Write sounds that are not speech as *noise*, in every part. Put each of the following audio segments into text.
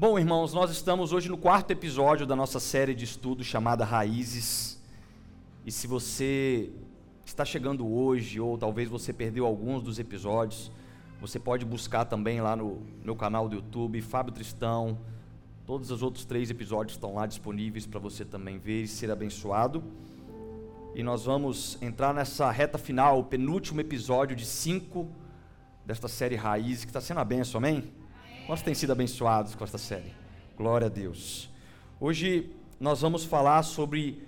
Bom, irmãos, nós estamos hoje no quarto episódio da nossa série de estudos chamada Raízes. E se você está chegando hoje, ou talvez você perdeu alguns dos episódios, você pode buscar também lá no meu canal do YouTube, Fábio Tristão. Todos os outros três episódios estão lá disponíveis para você também ver e ser abençoado. E nós vamos entrar nessa reta final, o penúltimo episódio de cinco desta série Raízes, que está sendo a benção, amém? Quantos têm sido abençoados com esta série? Glória a Deus. Hoje nós vamos falar sobre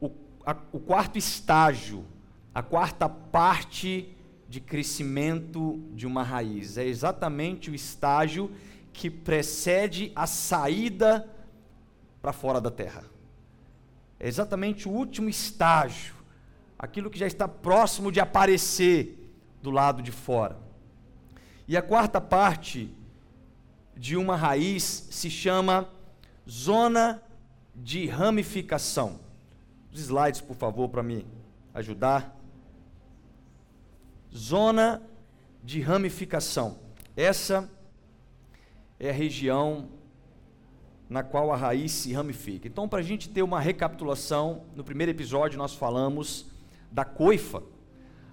o, a, o quarto estágio, a quarta parte de crescimento de uma raiz. É exatamente o estágio que precede a saída para fora da terra. É exatamente o último estágio, aquilo que já está próximo de aparecer do lado de fora. E a quarta parte de uma raiz se chama zona de ramificação. Os slides, por favor, para me ajudar. Zona de ramificação. Essa é a região na qual a raiz se ramifica. Então, para a gente ter uma recapitulação, no primeiro episódio nós falamos da coifa.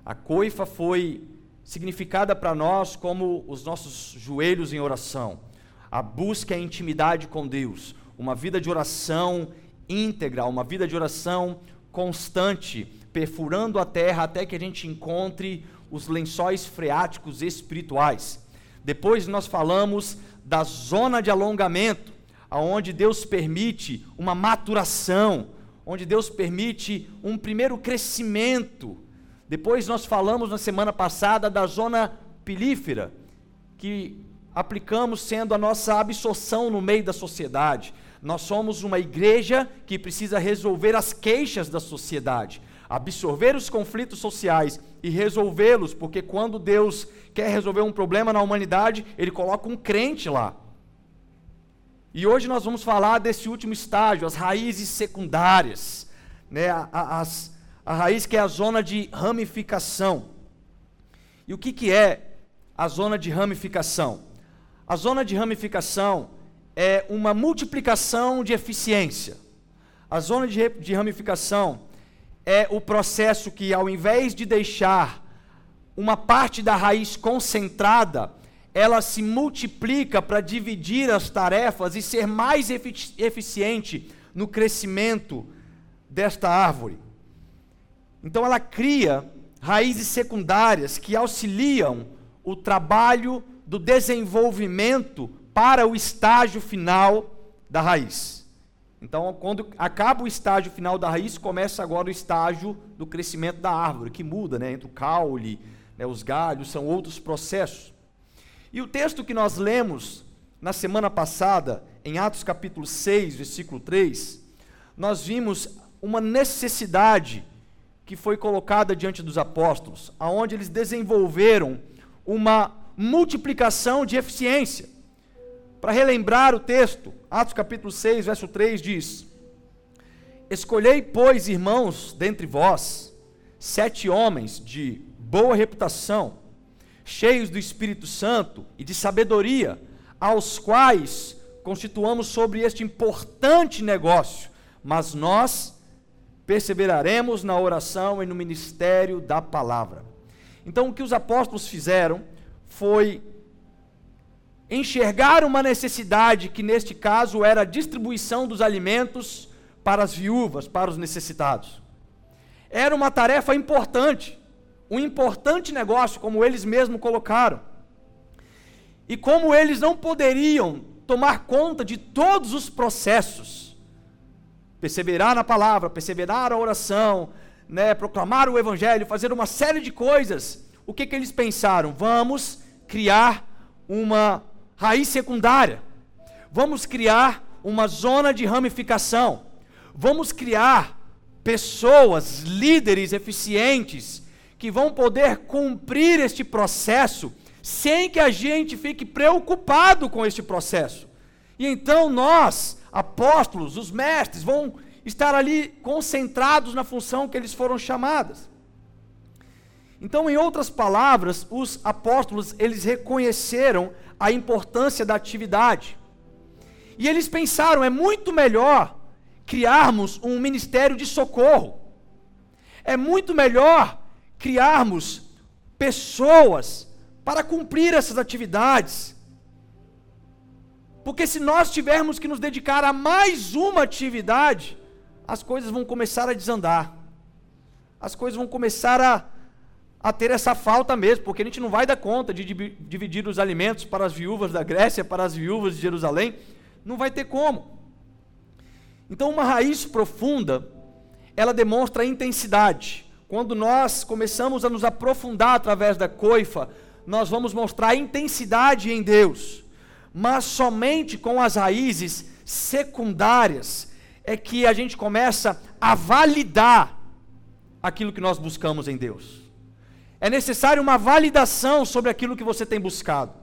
A coifa foi significada para nós como os nossos joelhos em oração a busca e a intimidade com Deus, uma vida de oração íntegra, uma vida de oração constante, perfurando a terra até que a gente encontre os lençóis freáticos espirituais. Depois nós falamos da zona de alongamento, aonde Deus permite uma maturação, onde Deus permite um primeiro crescimento. Depois nós falamos na semana passada da zona pilífera, que aplicamos sendo a nossa absorção no meio da sociedade. Nós somos uma igreja que precisa resolver as queixas da sociedade, absorver os conflitos sociais e resolvê-los, porque quando Deus quer resolver um problema na humanidade, Ele coloca um crente lá. E hoje nós vamos falar desse último estágio, as raízes secundárias, né? a, as, a raiz que é a zona de ramificação. E o que, que é a zona de ramificação? A zona de ramificação é uma multiplicação de eficiência. A zona de, de ramificação é o processo que, ao invés de deixar uma parte da raiz concentrada, ela se multiplica para dividir as tarefas e ser mais efici eficiente no crescimento desta árvore. Então, ela cria raízes secundárias que auxiliam o trabalho do desenvolvimento para o estágio final da raiz. Então, quando acaba o estágio final da raiz, começa agora o estágio do crescimento da árvore, que muda, né, entre o caule, né, os galhos, são outros processos. E o texto que nós lemos na semana passada, em Atos capítulo 6, versículo 3, nós vimos uma necessidade que foi colocada diante dos apóstolos, aonde eles desenvolveram uma multiplicação de eficiência. Para relembrar o texto, Atos capítulo 6, verso 3 diz: Escolhei, pois, irmãos, dentre vós, sete homens de boa reputação, cheios do Espírito Santo e de sabedoria, aos quais constituamos sobre este importante negócio, mas nós perseveraremos na oração e no ministério da palavra. Então, o que os apóstolos fizeram foi enxergar uma necessidade que, neste caso, era a distribuição dos alimentos para as viúvas, para os necessitados. Era uma tarefa importante, um importante negócio, como eles mesmos colocaram. E como eles não poderiam tomar conta de todos os processos, perseverar na palavra, perseverar na oração, né, proclamar o evangelho, fazer uma série de coisas, o que, que eles pensaram? Vamos criar uma raiz secundária. Vamos criar uma zona de ramificação. Vamos criar pessoas, líderes eficientes, que vão poder cumprir este processo sem que a gente fique preocupado com este processo. E então nós, apóstolos, os mestres, vão estar ali concentrados na função que eles foram chamados. Então, em outras palavras, os apóstolos, eles reconheceram a importância da atividade. E eles pensaram: é muito melhor criarmos um ministério de socorro. É muito melhor criarmos pessoas para cumprir essas atividades. Porque se nós tivermos que nos dedicar a mais uma atividade, as coisas vão começar a desandar. As coisas vão começar a, a ter essa falta mesmo, porque a gente não vai dar conta de dividir os alimentos para as viúvas da Grécia, para as viúvas de Jerusalém. Não vai ter como. Então, uma raiz profunda, ela demonstra intensidade. Quando nós começamos a nos aprofundar através da coifa, nós vamos mostrar intensidade em Deus. Mas somente com as raízes secundárias é que a gente começa a validar aquilo que nós buscamos em Deus. É necessário uma validação sobre aquilo que você tem buscado.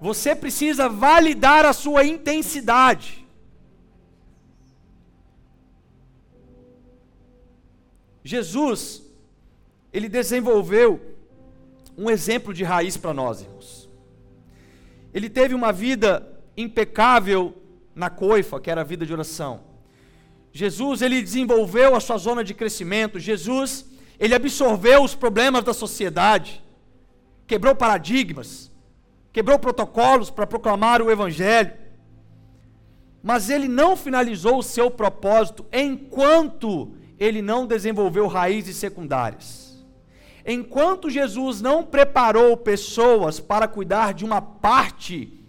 Você precisa validar a sua intensidade. Jesus, ele desenvolveu um exemplo de raiz para nós, irmãos. Ele teve uma vida impecável na coifa, que era a vida de oração. Jesus, ele desenvolveu a sua zona de crescimento. Jesus, ele absorveu os problemas da sociedade, quebrou paradigmas, quebrou protocolos para proclamar o evangelho. Mas ele não finalizou o seu propósito enquanto ele não desenvolveu raízes secundárias. Enquanto Jesus não preparou pessoas para cuidar de uma parte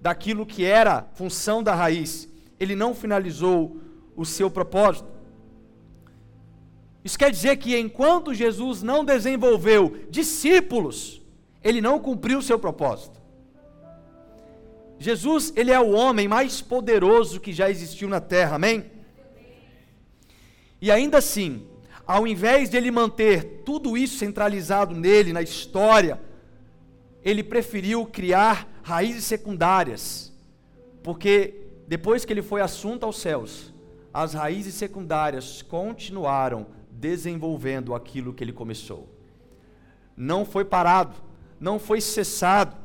daquilo que era função da raiz, ele não finalizou o seu propósito. Isso quer dizer que enquanto Jesus não desenvolveu discípulos, ele não cumpriu o seu propósito. Jesus, ele é o homem mais poderoso que já existiu na terra, amém? E ainda assim, ao invés de ele manter tudo isso centralizado nele, na história, ele preferiu criar raízes secundárias, porque depois que ele foi assunto aos céus, as raízes secundárias continuaram desenvolvendo aquilo que ele começou. Não foi parado, não foi cessado,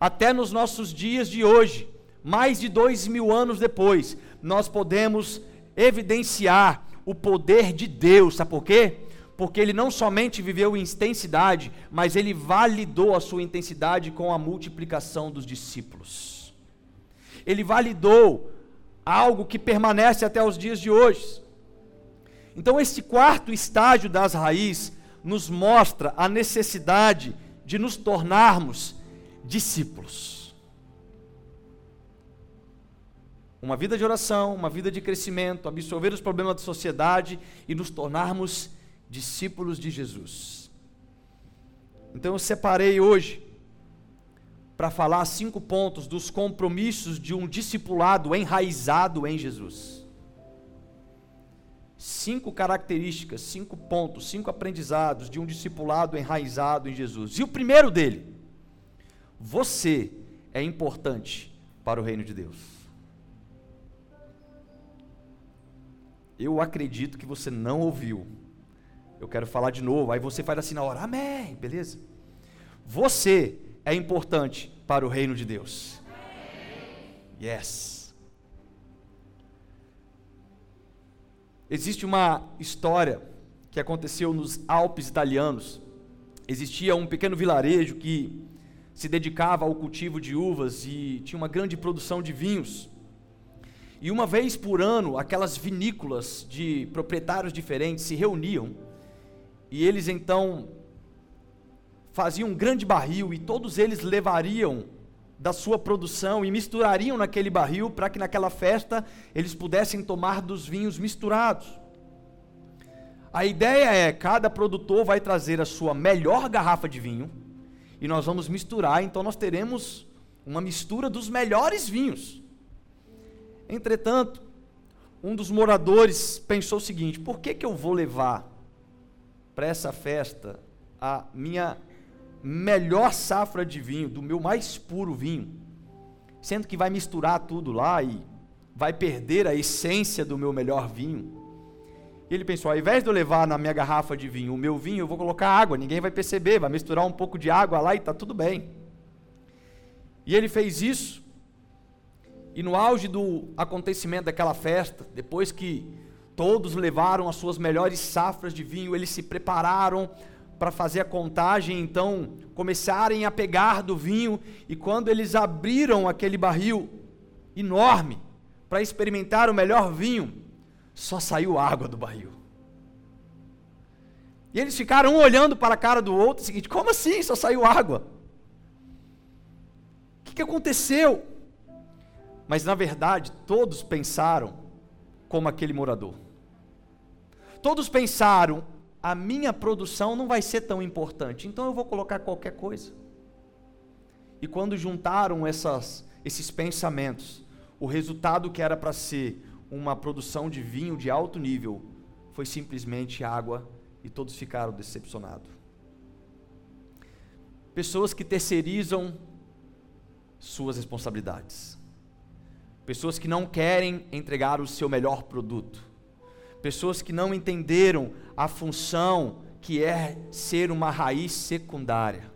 até nos nossos dias de hoje, mais de dois mil anos depois, nós podemos evidenciar o poder de Deus, sabe por quê? Porque ele não somente viveu em intensidade, mas ele validou a sua intensidade com a multiplicação dos discípulos. Ele validou algo que permanece até os dias de hoje. Então, esse quarto estágio das raízes nos mostra a necessidade de nos tornarmos discípulos. uma vida de oração, uma vida de crescimento, absorver os problemas da sociedade e nos tornarmos discípulos de Jesus. Então eu separei hoje para falar cinco pontos dos compromissos de um discipulado enraizado em Jesus. Cinco características, cinco pontos, cinco aprendizados de um discipulado enraizado em Jesus. E o primeiro dele, você é importante para o reino de Deus. Eu acredito que você não ouviu. Eu quero falar de novo. Aí você faz assim na hora, amém, beleza? Você é importante para o reino de Deus. Yes. Existe uma história que aconteceu nos Alpes italianos. Existia um pequeno vilarejo que se dedicava ao cultivo de uvas e tinha uma grande produção de vinhos. E uma vez por ano, aquelas vinícolas de proprietários diferentes se reuniam e eles então faziam um grande barril e todos eles levariam da sua produção e misturariam naquele barril para que naquela festa eles pudessem tomar dos vinhos misturados. A ideia é: cada produtor vai trazer a sua melhor garrafa de vinho e nós vamos misturar, então nós teremos uma mistura dos melhores vinhos. Entretanto, um dos moradores pensou o seguinte: por que, que eu vou levar para essa festa a minha melhor safra de vinho, do meu mais puro vinho, sendo que vai misturar tudo lá e vai perder a essência do meu melhor vinho? E ele pensou: ao invés de eu levar na minha garrafa de vinho o meu vinho, eu vou colocar água, ninguém vai perceber, vai misturar um pouco de água lá e está tudo bem. E ele fez isso E no auge do acontecimento daquela festa, depois que todos levaram as suas melhores safras de vinho, eles se prepararam para fazer a contagem, então começarem a pegar do vinho, e quando eles abriram aquele barril enorme para experimentar o melhor vinho, só saiu água do barril. E eles ficaram um olhando para a cara do outro, seguinte: como assim só saiu água? O que, que aconteceu? Mas na verdade, todos pensaram como aquele morador. Todos pensaram: a minha produção não vai ser tão importante, então eu vou colocar qualquer coisa. E quando juntaram essas, esses pensamentos, o resultado que era para ser uma produção de vinho de alto nível foi simplesmente água e todos ficaram decepcionados. Pessoas que terceirizam suas responsabilidades. Pessoas que não querem entregar o seu melhor produto. Pessoas que não entenderam a função que é ser uma raiz secundária.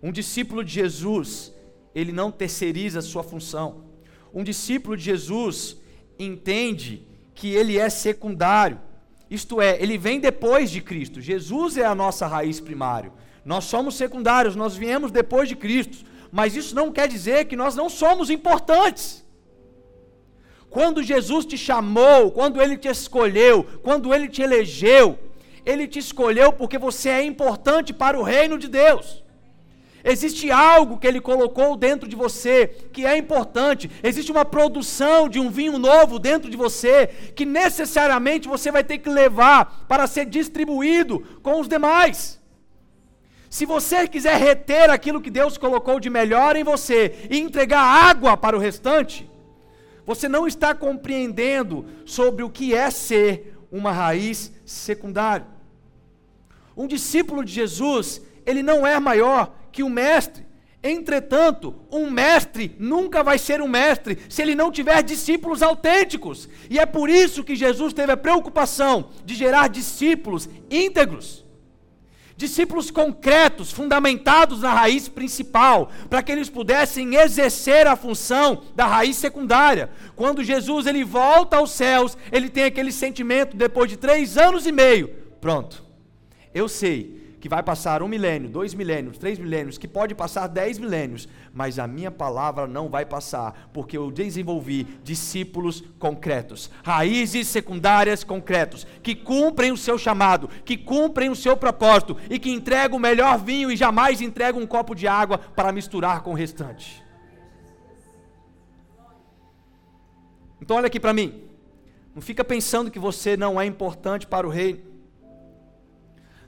Um discípulo de Jesus, ele não terceiriza a sua função. Um discípulo de Jesus entende que ele é secundário. Isto é, ele vem depois de Cristo. Jesus é a nossa raiz primária. Nós somos secundários, nós viemos depois de Cristo mas isso não quer dizer que nós não somos importantes. Quando Jesus te chamou, quando Ele te escolheu, quando Ele te elegeu, Ele te escolheu porque você é importante para o reino de Deus. Existe algo que Ele colocou dentro de você que é importante. Existe uma produção de um vinho novo dentro de você que necessariamente você vai ter que levar para ser distribuído com os demais. Se você quiser reter aquilo que Deus colocou de melhor em você e entregar água para o restante, você não está compreendendo sobre o que é ser uma raiz secundária. Um discípulo de Jesus, ele não é maior que o mestre. Entretanto, um mestre nunca vai ser um mestre se ele não tiver discípulos autênticos. E é por isso que Jesus teve a preocupação de gerar discípulos íntegros discípulos concretos, fundamentados na raiz principal, para que eles pudessem exercer a função da raiz secundária. Quando Jesus ele volta aos céus, ele tem aquele sentimento depois de três anos e meio, pronto. Eu sei que vai passar um milênio, dois milênios, três milênios, que pode passar dez milênios, mas a minha palavra não vai passar, porque eu desenvolvi discípulos concretos, raízes secundárias concretos, que cumprem o seu chamado, que cumprem o seu propósito e que entregam o melhor vinho e jamais entregam um copo de água para misturar com o restante. Então olha aqui para mim. Não fica pensando que você não é importante para o reino.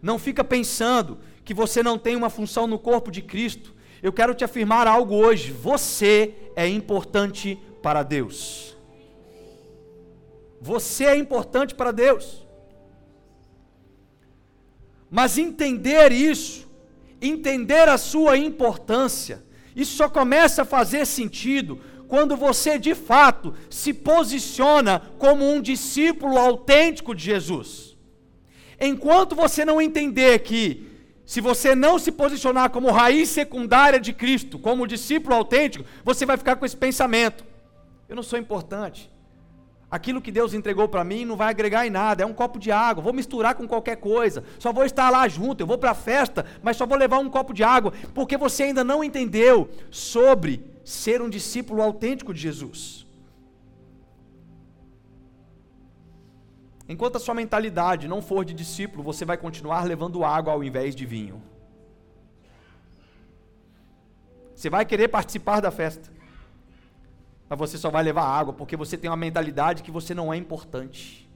Não fica pensando que você não tem uma função no corpo de Cristo. Eu quero te afirmar algo hoje. Você é importante para Deus. Você é importante para Deus. Mas entender isso, entender a sua importância, isso só começa a fazer sentido quando você de fato se posiciona como um discípulo autêntico de Jesus. Enquanto você não entender que, se você não se posicionar como raiz secundária de Cristo, como discípulo autêntico, você vai ficar com esse pensamento: eu não sou importante. Aquilo que Deus entregou para mim não vai agregar em nada, é um copo de água, vou misturar com qualquer coisa, só vou estar lá junto, eu vou para a festa, mas só vou levar um copo de água, porque você ainda não entendeu sobre ser um discípulo autêntico de Jesus. Enquanto a sua mentalidade não for de discípulo, você vai continuar levando água ao invés de vinho. Você vai querer participar da festa, mas você só vai levar água porque você tem uma mentalidade que você não é importante.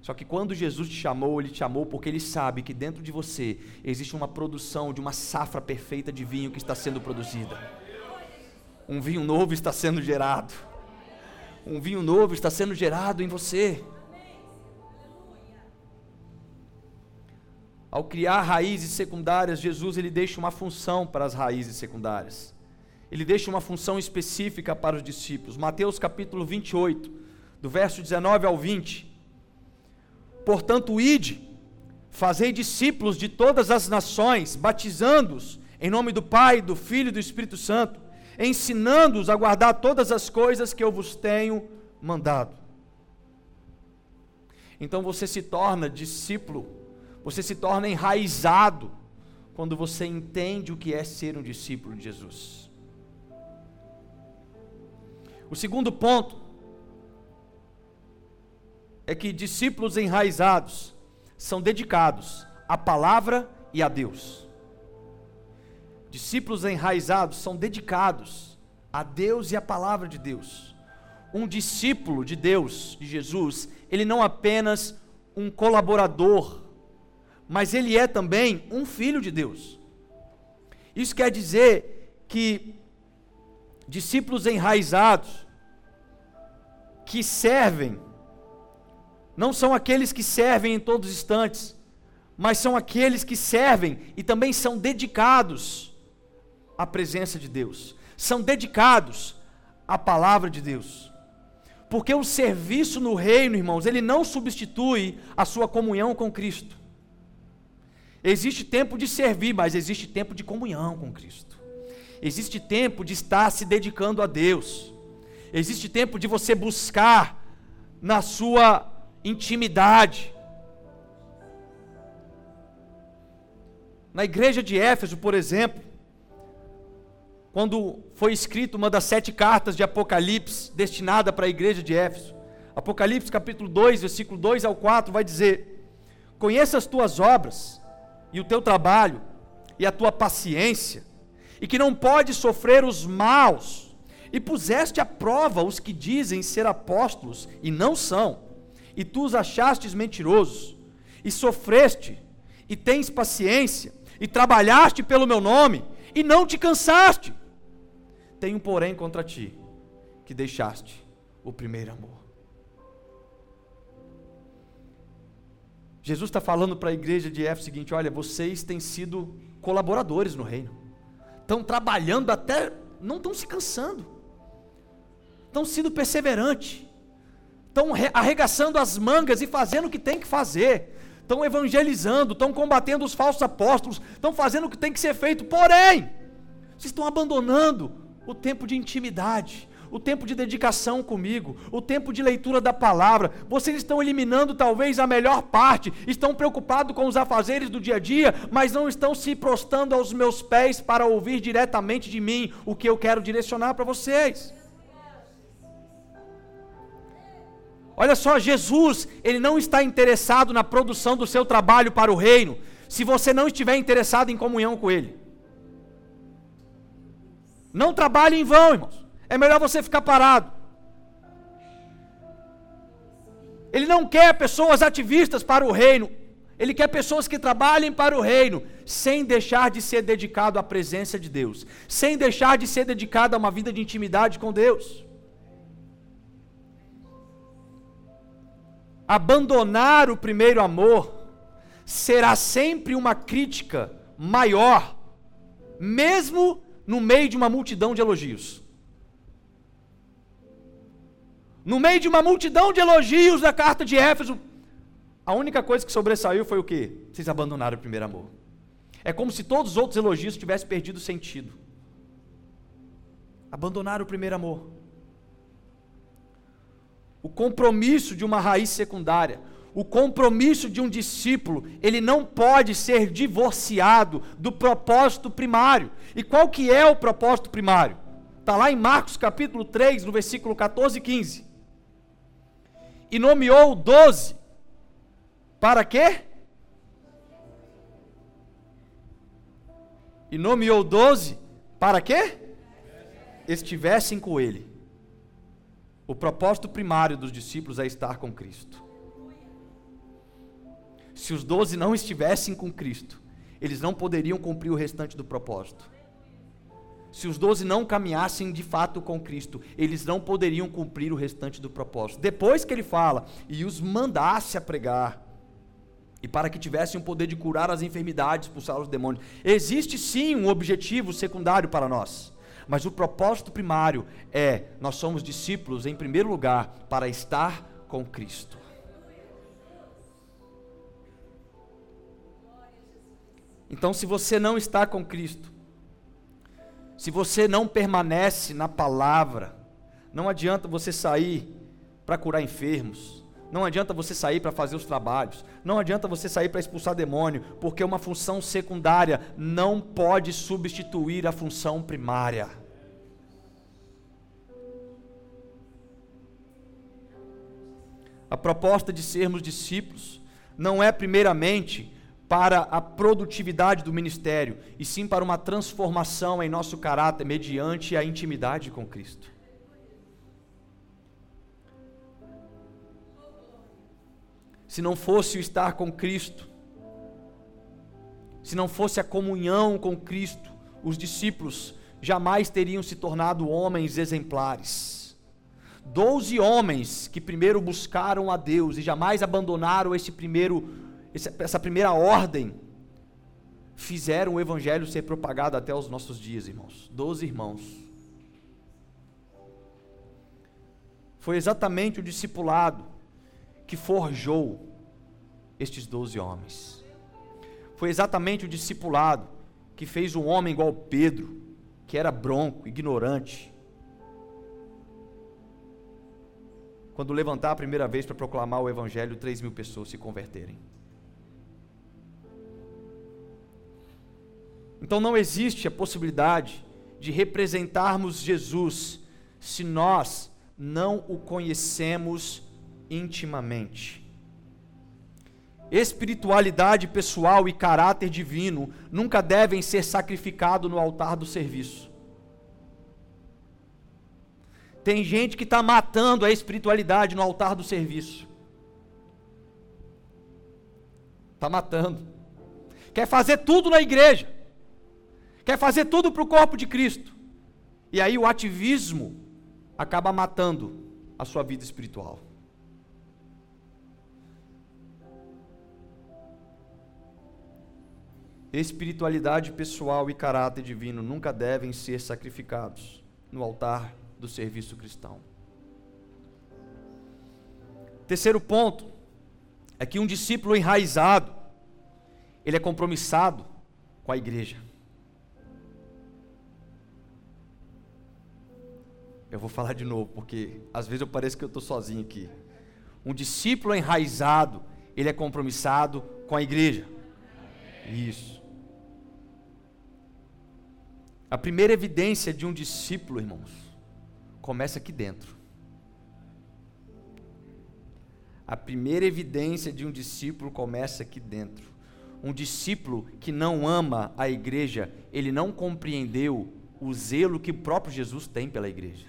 Só que quando Jesus te chamou, Ele te chamou porque Ele sabe que dentro de você existe uma produção de uma safra perfeita de vinho que está sendo produzida. Um vinho novo está sendo gerado. Um vinho novo está sendo gerado em você. Ao criar raízes secundárias, Jesus ele deixa uma função para as raízes secundárias. Ele deixa uma função específica para os discípulos. Mateus capítulo 28, do verso 19 ao 20. Portanto, ide, fazei discípulos de todas as nações, batizando-os em nome do Pai, do Filho e do Espírito Santo, ensinando-os a guardar todas as coisas que eu vos tenho mandado. Então você se torna discípulo, você se torna enraizado quando você entende o que é ser um discípulo de Jesus. O segundo ponto é que discípulos enraizados são dedicados à palavra e a Deus. Discípulos enraizados são dedicados a Deus e à palavra de Deus. Um discípulo de Deus, de Jesus, ele não apenas um colaborador, mas ele é também um filho de Deus. Isso quer dizer que discípulos enraizados, que servem, não são aqueles que servem em todos os instantes, mas são aqueles que servem e também são dedicados à presença de Deus, são dedicados à palavra de Deus. Porque o serviço no reino, irmãos, ele não substitui a sua comunhão com Cristo. Existe tempo de servir, mas existe tempo de comunhão com Cristo. Existe tempo de estar se dedicando a Deus. Existe tempo de você buscar na sua intimidade. Na igreja de Éfeso, por exemplo, quando foi escrita uma das sete cartas de Apocalipse destinada para a igreja de Éfeso, Apocalipse capítulo 2, versículo 2 ao 4, vai dizer: Conheça as tuas obras, e o teu trabalho, e a tua paciência, e que não pode sofrer os maus, e puseste à prova os que dizem ser apóstolos e não são, e tu os achastes mentirosos, e sofreste, e tens paciência, e trabalhaste pelo meu nome, e não te cansaste. Tenho, porém, contra ti, que deixaste o primeiro amor. Jesus está falando para a igreja de Éfeso o seguinte: olha, vocês têm sido colaboradores no reino, estão trabalhando até, não estão se cansando, estão sendo perseverantes, estão arregaçando as mangas e fazendo o que tem que fazer, estão evangelizando, estão combatendo os falsos apóstolos, estão fazendo o que tem que ser feito, porém, vocês estão abandonando o tempo de intimidade, o tempo de dedicação comigo, o tempo de leitura da palavra. Vocês estão eliminando talvez a melhor parte, estão preocupados com os afazeres do dia a dia, mas não estão se prostando aos meus pés para ouvir diretamente de mim o que eu quero direcionar para vocês. Olha só, Jesus, ele não está interessado na produção do seu trabalho para o reino, se você não estiver interessado em comunhão com ele. Não trabalhe em vão, irmãos é melhor você ficar parado. Ele não quer pessoas ativistas para o reino, ele quer pessoas que trabalhem para o reino, sem deixar de ser dedicado à presença de Deus, sem deixar de ser dedicado a uma vida de intimidade com Deus. Abandonar o primeiro amor será sempre uma crítica maior, mesmo no meio de uma multidão de elogios. No meio de uma multidão de elogios da carta de Éfeso, a única coisa que sobressaiu foi o quê? Vocês abandonaram o primeiro amor. É como se todos os outros elogios tivessem perdido sentido. Abandonaram o primeiro amor. O compromisso de uma raiz secundária, o compromisso de um discípulo, ele não pode ser divorciado do propósito primário. E qual que é o propósito primário? Está lá em Marcos capítulo 3, no versículo 14 e 15 e nomeou doze. Para quê? E nomeou doze para quê? Estivessem com ele. O propósito primário dos discípulos é estar com Cristo. Se os doze não estivessem com Cristo, eles não poderiam cumprir o restante do propósito. Se os doze não caminhassem de fato com Cristo, eles não poderiam cumprir o restante do propósito. Depois que ele fala, e os mandasse a pregar, e para que tivessem o poder de curar as enfermidades, expulsar os demônios. Existe sim um objetivo secundário para nós, mas o propósito primário é: nós somos discípulos, em primeiro lugar, para estar com Cristo. Então, se você não está com Cristo, se você não permanece na palavra, não adianta você sair para curar enfermos, não adianta você sair para fazer os trabalhos, não adianta você sair para expulsar demônio, porque uma função secundária não pode substituir a função primária. A proposta de sermos discípulos não é primeiramente para a produtividade do ministério, e sim para uma transformação em nosso caráter mediante a intimidade com Cristo. Se não fosse o estar com Cristo, se não fosse a comunhão com Cristo, os discípulos jamais teriam se tornado homens exemplares. Doze homens que primeiro buscaram a Deus e jamais abandonaram esse primeiro essa primeira ordem, fizeram o evangelho ser propagado até os nossos dias, irmãos. Doze irmãos. Foi exatamente o discipulado que forjou estes doze homens. Foi exatamente o discipulado que fez um homem igual Pedro, que era bronco, ignorante. Quando levantar a primeira vez para proclamar o Evangelho, três mil pessoas se converterem. Então não existe a possibilidade de representarmos Jesus se nós não o conhecemos intimamente. Espiritualidade pessoal e caráter divino nunca devem ser sacrificados no altar do serviço. Tem gente que está matando a espiritualidade no altar do serviço. Está matando. Quer fazer tudo na igreja quer fazer tudo para o corpo de Cristo. E aí o ativismo acaba matando a sua vida espiritual. Espiritualidade pessoal e caráter divino nunca devem ser sacrificados no altar do serviço cristão. Terceiro ponto é que um discípulo enraizado, ele é compromissado com a igreja. Eu vou falar de novo, porque às vezes eu pareço que eu estou sozinho aqui. Um discípulo enraizado, ele é compromissado com a igreja. Isso. A primeira evidência de um discípulo, irmãos, começa aqui dentro. A primeira evidência de um discípulo começa aqui dentro. Um discípulo que não ama a igreja, ele não compreendeu o zelo que o próprio Jesus tem pela igreja.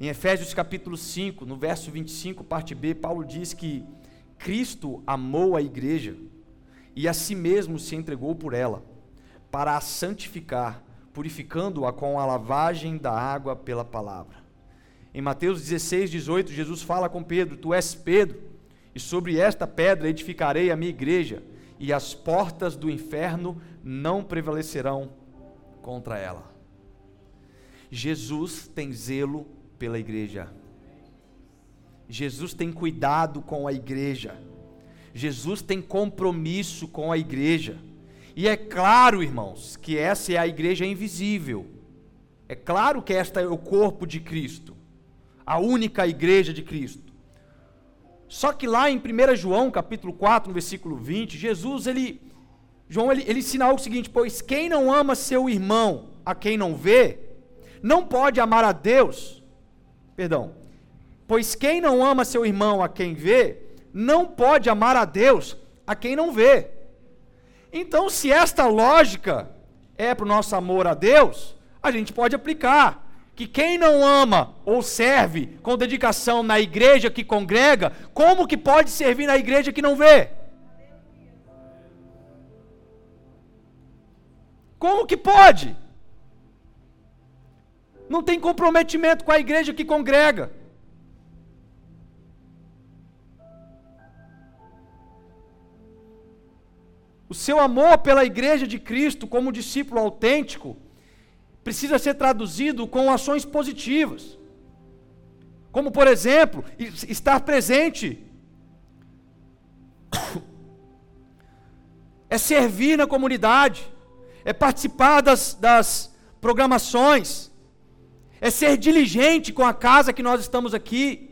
Em Efésios capítulo 5, no verso 25, parte B, Paulo diz que Cristo amou a igreja e a si mesmo se entregou por ela, para a santificar, purificando-a com a lavagem da água pela palavra. Em Mateus 16, 18, Jesus fala com Pedro: Tu és Pedro, e sobre esta pedra edificarei a minha igreja, e as portas do inferno não prevalecerão contra ela. Jesus tem zelo pela igreja. Jesus tem cuidado com a igreja. Jesus tem compromisso com a igreja. E é claro, irmãos, que essa é a igreja invisível. É claro que esta é o corpo de Cristo, a única igreja de Cristo. Só que lá em 1 João, capítulo 4, no versículo 20, Jesus, ele, João, ele, ele ensina algo seguinte: Pois quem não ama seu irmão a quem não vê, não pode amar a Deus Perdão. Pois quem não ama seu irmão a quem vê, não pode amar a Deus a quem não vê. Então, se esta lógica é para o nosso amor a Deus, a gente pode aplicar que quem não ama ou serve com dedicação na igreja que congrega, como que pode servir na igreja que não vê? Como que pode? Não tem comprometimento com a igreja que congrega. O seu amor pela igreja de Cristo, como discípulo autêntico, precisa ser traduzido com ações positivas. Como, por exemplo, estar presente. *coughs* É servir na comunidade é participar das, das programações, é ser diligente com a casa que nós estamos aqui,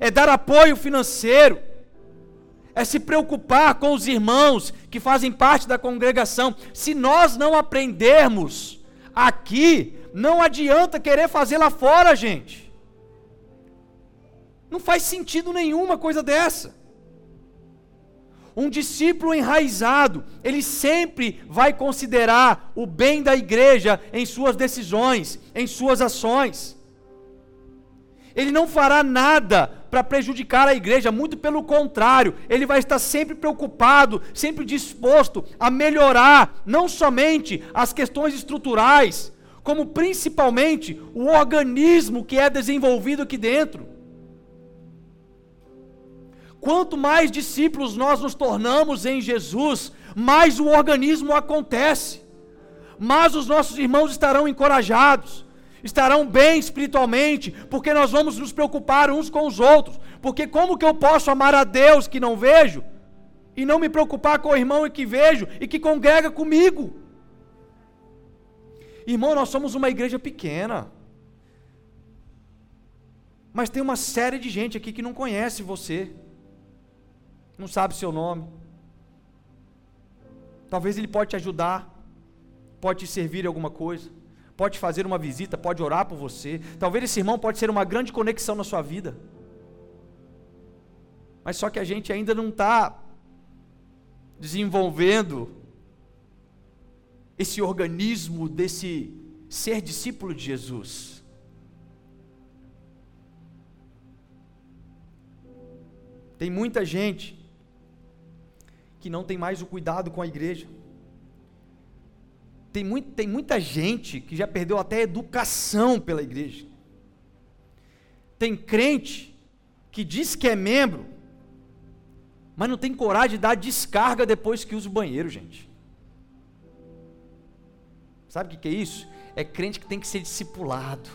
é dar apoio financeiro, é se preocupar com os irmãos que fazem parte da congregação. Se nós não aprendermos aqui, não adianta querer fazer lá fora, gente. Não faz sentido nenhum uma coisa dessa. Um discípulo enraizado, ele sempre vai considerar o bem da igreja em suas decisões, em suas ações. Ele não fará nada para prejudicar a igreja, muito pelo contrário, ele vai estar sempre preocupado, sempre disposto a melhorar não somente as questões estruturais, como principalmente o organismo que é desenvolvido aqui dentro. Quanto mais discípulos nós nos tornamos em Jesus, mais o organismo acontece, mais os nossos irmãos estarão encorajados, estarão bem espiritualmente, porque nós vamos nos preocupar uns com os outros. Porque como que eu posso amar a Deus que não vejo e não me preocupar com o irmão que vejo e que congrega comigo? Irmão, nós somos uma igreja pequena. Mas tem uma série de gente aqui que não conhece você não sabe seu nome. Talvez ele pode te ajudar, pode te servir em alguma coisa, pode fazer uma visita, pode orar por você. Talvez esse irmão pode ser uma grande conexão na sua vida. Mas só que a gente ainda não está desenvolvendo esse organismo desse ser discípulo de Jesus. Tem muita gente que não tem mais o cuidado com a igreja. Tem, muito, tem muita gente que já perdeu até educação pela igreja. Tem crente que diz que é membro, mas não tem coragem de dar descarga depois que usa o banheiro, gente. Sabe o que é isso? É crente que tem que ser discipulado.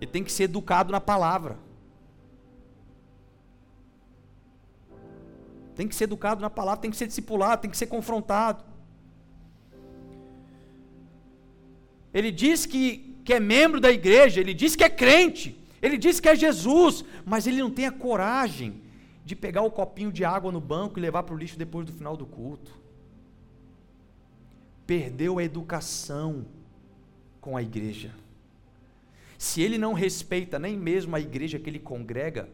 Ele tem que ser educado na palavra. Tem que ser educado na palavra, tem que ser discipulado, tem que ser confrontado. Ele diz que, que é membro da igreja, ele diz que é crente, ele diz que é Jesus, mas ele não tem a coragem de pegar o copinho de água no banco e levar para o lixo depois do final do culto. Perdeu a educação com a igreja. Se ele não respeita nem mesmo a igreja que ele congrega,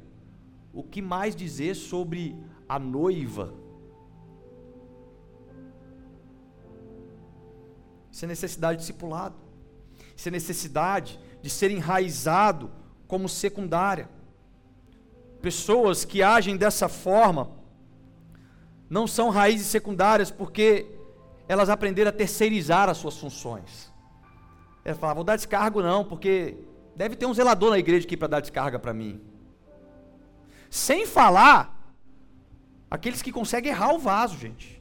o que mais dizer sobre a noiva. Isso é necessidade de discipulado. Isso é necessidade de ser enraizado como secundária. Pessoas que agem dessa forma não são raízes secundárias porque elas aprenderam a terceirizar as suas funções. Ela fala, vou dar descargo não, porque deve ter um zelador na igreja aqui para dar descarga para mim. Sem falar Aqueles que conseguem errar o vaso, gente.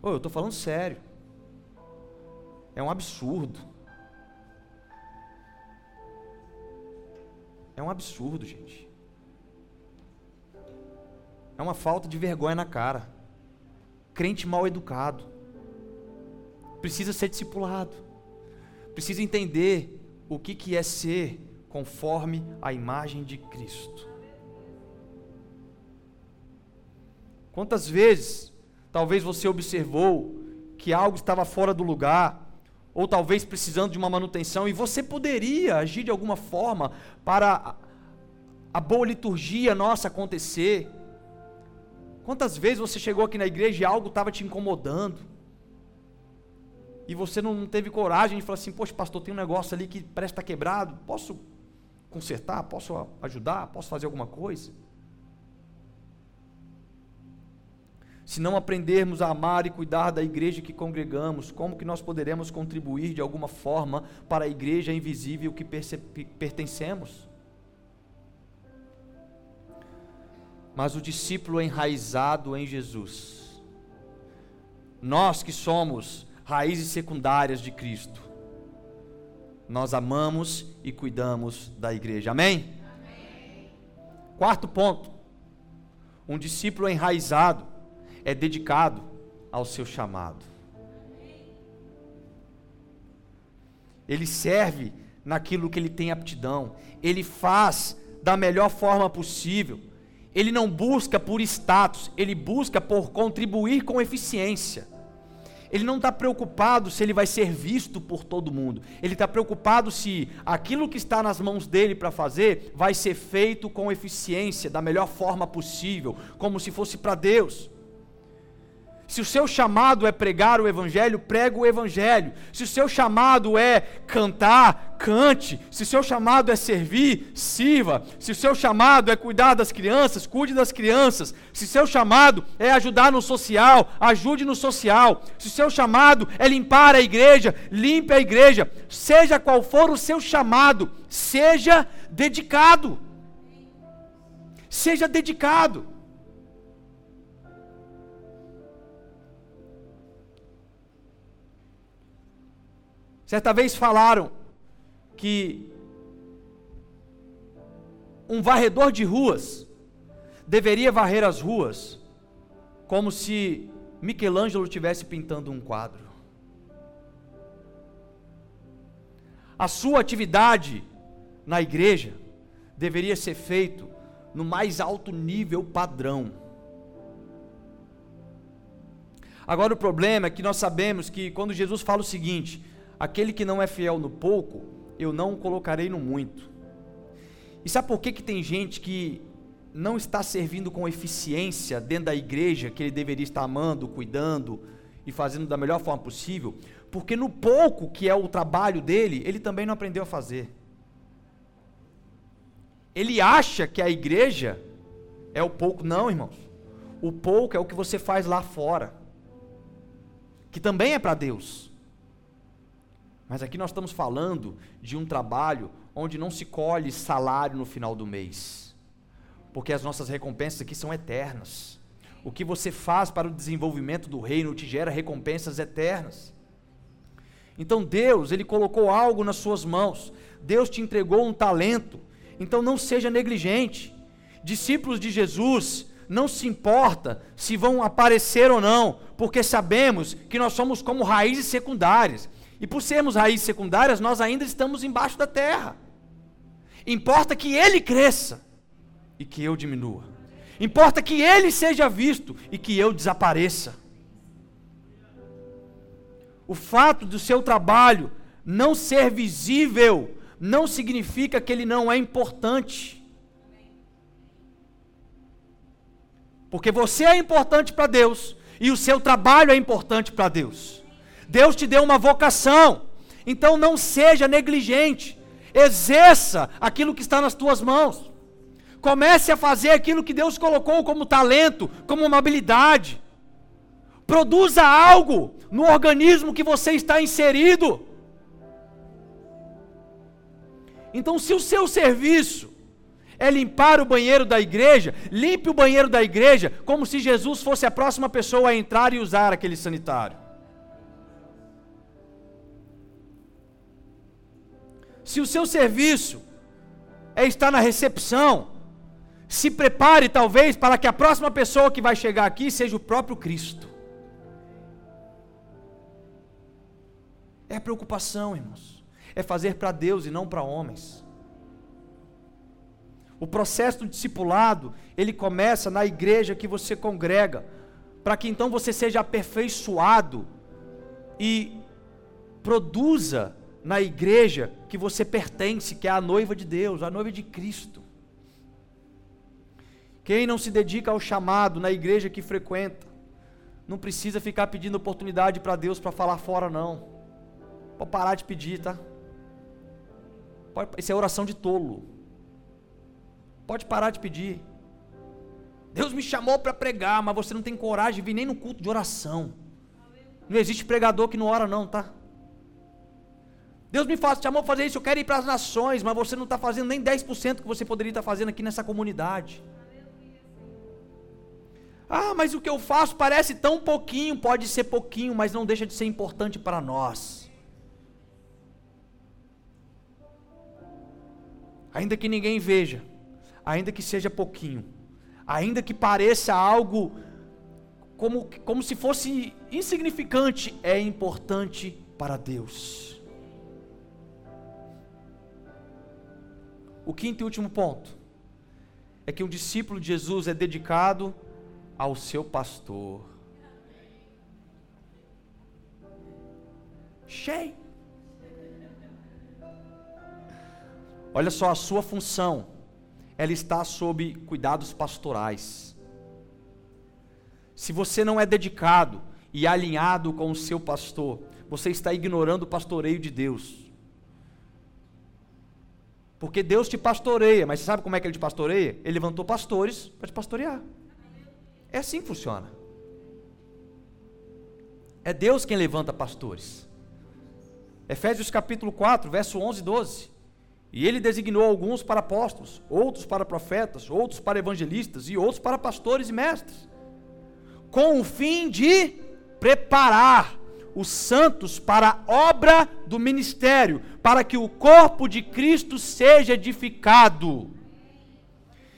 Ô, eu estou falando sério. É um absurdo. É um absurdo, gente. É uma falta de vergonha na cara. Crente mal educado. Precisa ser discipulado. Precisa entender o que, que é ser conforme a imagem de Cristo. Quantas vezes, talvez você observou que algo estava fora do lugar, ou talvez precisando de uma manutenção, e você poderia agir de alguma forma para a boa liturgia nossa acontecer? Quantas vezes você chegou aqui na igreja e algo estava te incomodando? E você não teve coragem de falar assim: Poxa, pastor, tem um negócio ali que parece quebrado, posso consertar? Posso ajudar? Posso fazer alguma coisa? Se não aprendermos a amar e cuidar da igreja que congregamos, como que nós poderemos contribuir de alguma forma para a igreja invisível que pertencemos? Mas o discípulo enraizado em Jesus, nós que somos raízes secundárias de Cristo, nós amamos e cuidamos da igreja. Amém? Amém. Quarto ponto Um discípulo enraizado é dedicado ao seu chamado. Ele serve naquilo que ele tem aptidão, ele faz da melhor forma possível. Ele não busca por status, ele busca por contribuir com eficiência. Ele não está preocupado se ele vai ser visto por todo mundo. Ele está preocupado se aquilo que está nas mãos dele para fazer vai ser feito com eficiência, da melhor forma possível, como se fosse para Deus. Se o seu chamado é pregar o Evangelho, prega o Evangelho. Se o seu chamado é cantar, cante. Se o seu chamado é servir, sirva. Se o seu chamado é cuidar das crianças, cuide das crianças. Se o seu chamado é ajudar no social, ajude no social. Se o seu chamado é limpar a igreja, limpe a igreja. Seja qual for o seu chamado, seja dedicado. Seja dedicado. Certa vez falaram que um varredor de ruas deveria varrer as ruas como se Michelangelo estivesse pintando um quadro. A sua atividade na igreja deveria ser feito no mais alto nível padrão. Agora o problema é que nós sabemos que quando Jesus fala o seguinte: aquele que não é fiel no pouco, eu não o colocarei no muito. E sabe por que, que tem gente que não está servindo com eficiência dentro da igreja que ele deveria estar amando, cuidando e fazendo da melhor forma possível? Porque no pouco que é o trabalho dele, ele também não aprendeu a fazer. Ele acha que a igreja é o pouco, não, irmãos. O pouco é o que você faz lá fora, que também é para Deus. Mas aqui nós estamos falando de um trabalho onde não se colhe salário no final do mês, porque as nossas recompensas aqui são eternas. O que você faz para o desenvolvimento do reino te gera recompensas eternas. Então Deus, Ele colocou algo nas suas mãos, Deus te entregou um talento, então não seja negligente. Discípulos de Jesus, não se importa se vão aparecer ou não, porque sabemos que nós somos como raízes secundárias. E por sermos raízes secundárias, nós ainda estamos embaixo da terra. Importa que ele cresça e que eu diminua. Importa que ele seja visto e que eu desapareça. O fato do seu trabalho não ser visível não significa que ele não é importante. Porque você é importante para Deus e o seu trabalho é importante para Deus. Deus te deu uma vocação. Então não seja negligente. Exerça aquilo que está nas tuas mãos. Comece a fazer aquilo que Deus colocou como talento, como uma habilidade. Produza algo no organismo que você está inserido. Então, se o seu serviço é limpar o banheiro da igreja, limpe o banheiro da igreja como se Jesus fosse a próxima pessoa a entrar e usar aquele sanitário. Se o seu serviço é estar na recepção, se prepare talvez para que a próxima pessoa que vai chegar aqui seja o próprio Cristo. É preocupação, irmãos. É fazer para Deus e não para homens. O processo do discipulado, ele começa na igreja que você congrega, para que então você seja aperfeiçoado e produza na igreja que você pertence, que é a noiva de Deus, a noiva de Cristo. Quem não se dedica ao chamado na igreja que frequenta, não precisa ficar pedindo oportunidade para Deus para falar fora, não. Pode parar de pedir, tá? Pode, isso é oração de tolo. Pode parar de pedir. Deus me chamou para pregar, mas você não tem coragem de vir nem no culto de oração. Não existe pregador que não ora, não, tá? Deus me faz, chamou para fazer isso, eu quero ir para as nações, mas você não está fazendo nem 10% que você poderia estar fazendo aqui nessa comunidade. Ah, mas o que eu faço parece tão pouquinho, pode ser pouquinho, mas não deixa de ser importante para nós. Ainda que ninguém veja, ainda que seja pouquinho, ainda que pareça algo como, como se fosse insignificante, é importante para Deus. O quinto e último ponto é que um discípulo de Jesus é dedicado ao seu pastor. Cheio. Olha só a sua função. Ela está sob cuidados pastorais. Se você não é dedicado e alinhado com o seu pastor, você está ignorando o pastoreio de Deus. Porque Deus te pastoreia, mas você sabe como é que ele te pastoreia? Ele levantou pastores para te pastorear. É assim que funciona. É Deus quem levanta pastores. Efésios capítulo 4, verso 11 e 12. E ele designou alguns para apóstolos, outros para profetas, outros para evangelistas e outros para pastores e mestres com o fim de preparar os santos para a obra do ministério, para que o corpo de Cristo seja edificado.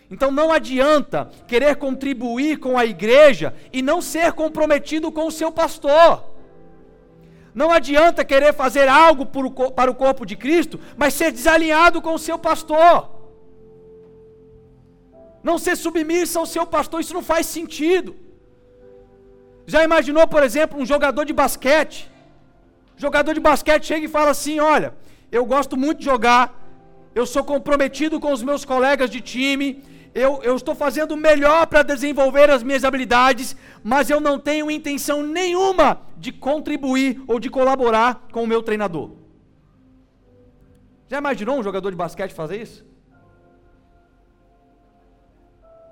Então não adianta querer contribuir com a igreja e não ser comprometido com o seu pastor. Não adianta querer fazer algo para o corpo de Cristo, mas ser desalinhado com o seu pastor. Não ser submisso ao seu pastor, isso não faz sentido. Já imaginou, por exemplo, um jogador de basquete? jogador de basquete chega e fala assim: Olha, eu gosto muito de jogar, eu sou comprometido com os meus colegas de time, eu, eu estou fazendo o melhor para desenvolver as minhas habilidades, mas eu não tenho intenção nenhuma de contribuir ou de colaborar com o meu treinador. Já imaginou um jogador de basquete fazer isso?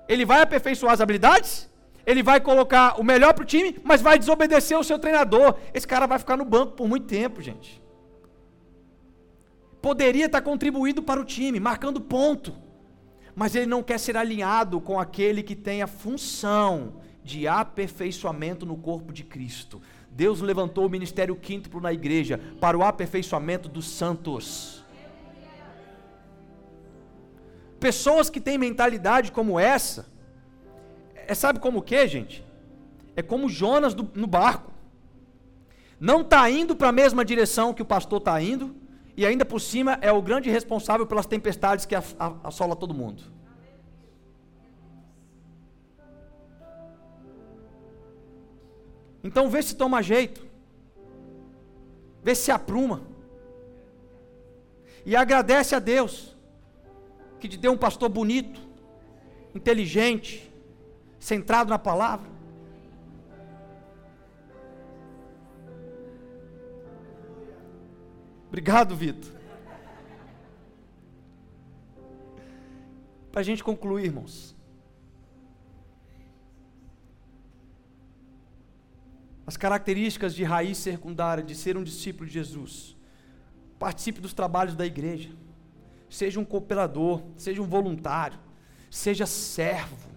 Ele vai aperfeiçoar as habilidades? Ele vai colocar o melhor para o time, mas vai desobedecer o seu treinador. Esse cara vai ficar no banco por muito tempo, gente. Poderia estar contribuindo para o time, marcando ponto, mas ele não quer ser alinhado com aquele que tem a função de aperfeiçoamento no corpo de Cristo. Deus levantou o ministério quíntuplo na igreja para o aperfeiçoamento dos santos. Pessoas que têm mentalidade como essa, é sabe como que, gente? É como Jonas do, no barco. Não está indo para a mesma direção que o pastor está indo, e ainda por cima é o grande responsável pelas tempestades que assola todo mundo. Então vê se toma jeito. Vê se apruma. E agradece a Deus que te deu um pastor bonito, inteligente, centrado na palavra. Obrigado, Vitor. Para a gente concluir, irmãos. As características de raiz secundária, de ser um discípulo de Jesus. Participe dos trabalhos da igreja. Seja um cooperador, seja um voluntário, seja servo.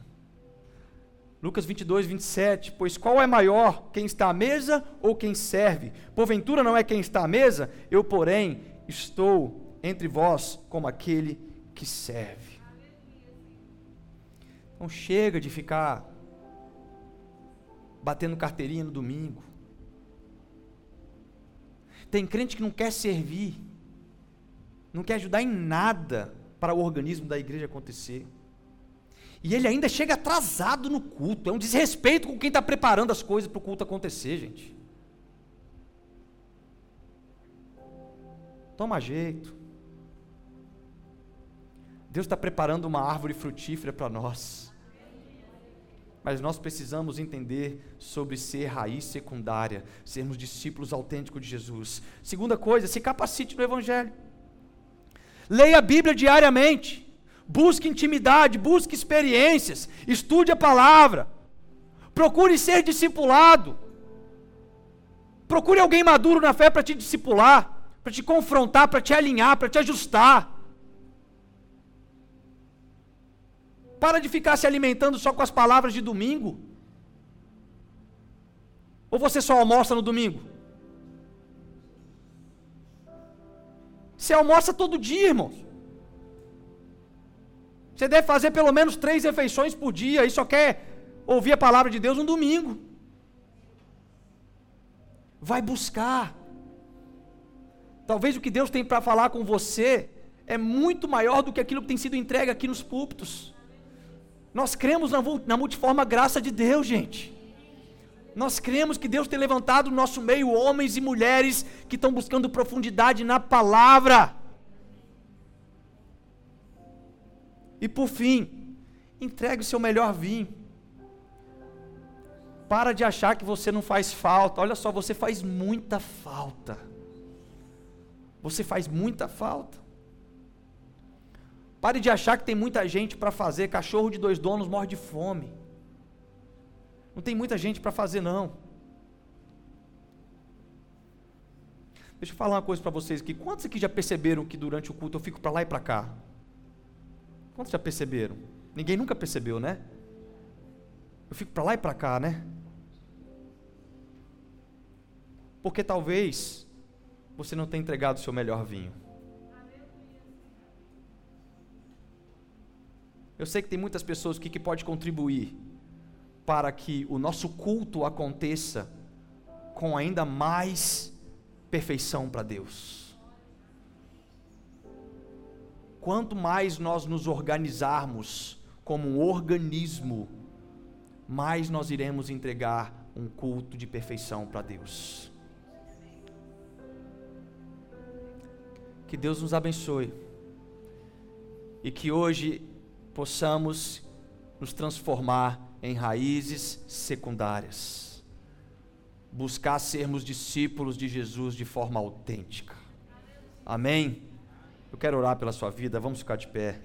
Lucas 22, 27. Pois qual é maior, quem está à mesa ou quem serve? Porventura não é quem está à mesa? Eu, porém, estou entre vós como aquele que serve. Não chega de ficar batendo carteirinha no domingo. Tem crente que não quer servir, não quer ajudar em nada para o organismo da igreja acontecer. E ele ainda chega atrasado no culto. É um desrespeito com quem está preparando as coisas para o culto acontecer, gente. Toma jeito. Deus está preparando uma árvore frutífera para nós. Mas nós precisamos entender sobre ser raiz secundária, sermos discípulos autênticos de Jesus. Segunda coisa, se capacite no Evangelho. Leia a Bíblia diariamente busque intimidade, busque experiências, estude a palavra, procure ser discipulado, procure alguém maduro na fé para te discipular, para te confrontar, para te alinhar, para te ajustar. Para de ficar se alimentando só com as palavras de domingo. Ou você só almoça no domingo? Você almoça todo dia, irmãos. Você deve fazer pelo menos três refeições por dia e só quer ouvir a palavra de Deus no domingo. Vai buscar. Talvez o que Deus tem para falar com você é muito maior do que aquilo que tem sido entregue aqui nos púlpitos. Nós cremos na, multiforme graça de Deus, gente. Nós cremos que Deus tem levantado no nosso meio homens e mulheres que estão buscando profundidade na palavra. E por fim, entregue o seu melhor vinho. Para de achar que você não faz falta. Olha só, você faz muita falta. Você faz muita falta. Pare de achar que tem muita gente para fazer. Cachorro de dois donos morre de fome. Não tem muita gente para fazer, não. Deixa eu falar uma coisa para vocês aqui. Quantos aqui já perceberam que durante o culto eu fico para lá e para cá? Quantos já perceberam? Ninguém nunca percebeu, né? Eu fico para lá e para cá, né? Porque talvez você não tenha entregado o seu melhor vinho. Eu sei que tem muitas pessoas que, que pode contribuir para que o nosso culto aconteça com ainda mais perfeição para Deus. Quanto mais nós nos organizarmos como um organismo, mais nós iremos entregar um culto de perfeição para Deus. Que Deus nos abençoe e que hoje possamos nos transformar em raízes secundárias. Buscar sermos discípulos de Jesus de forma autêntica. Amém? Quero orar pela sua vida, vamos ficar de pé.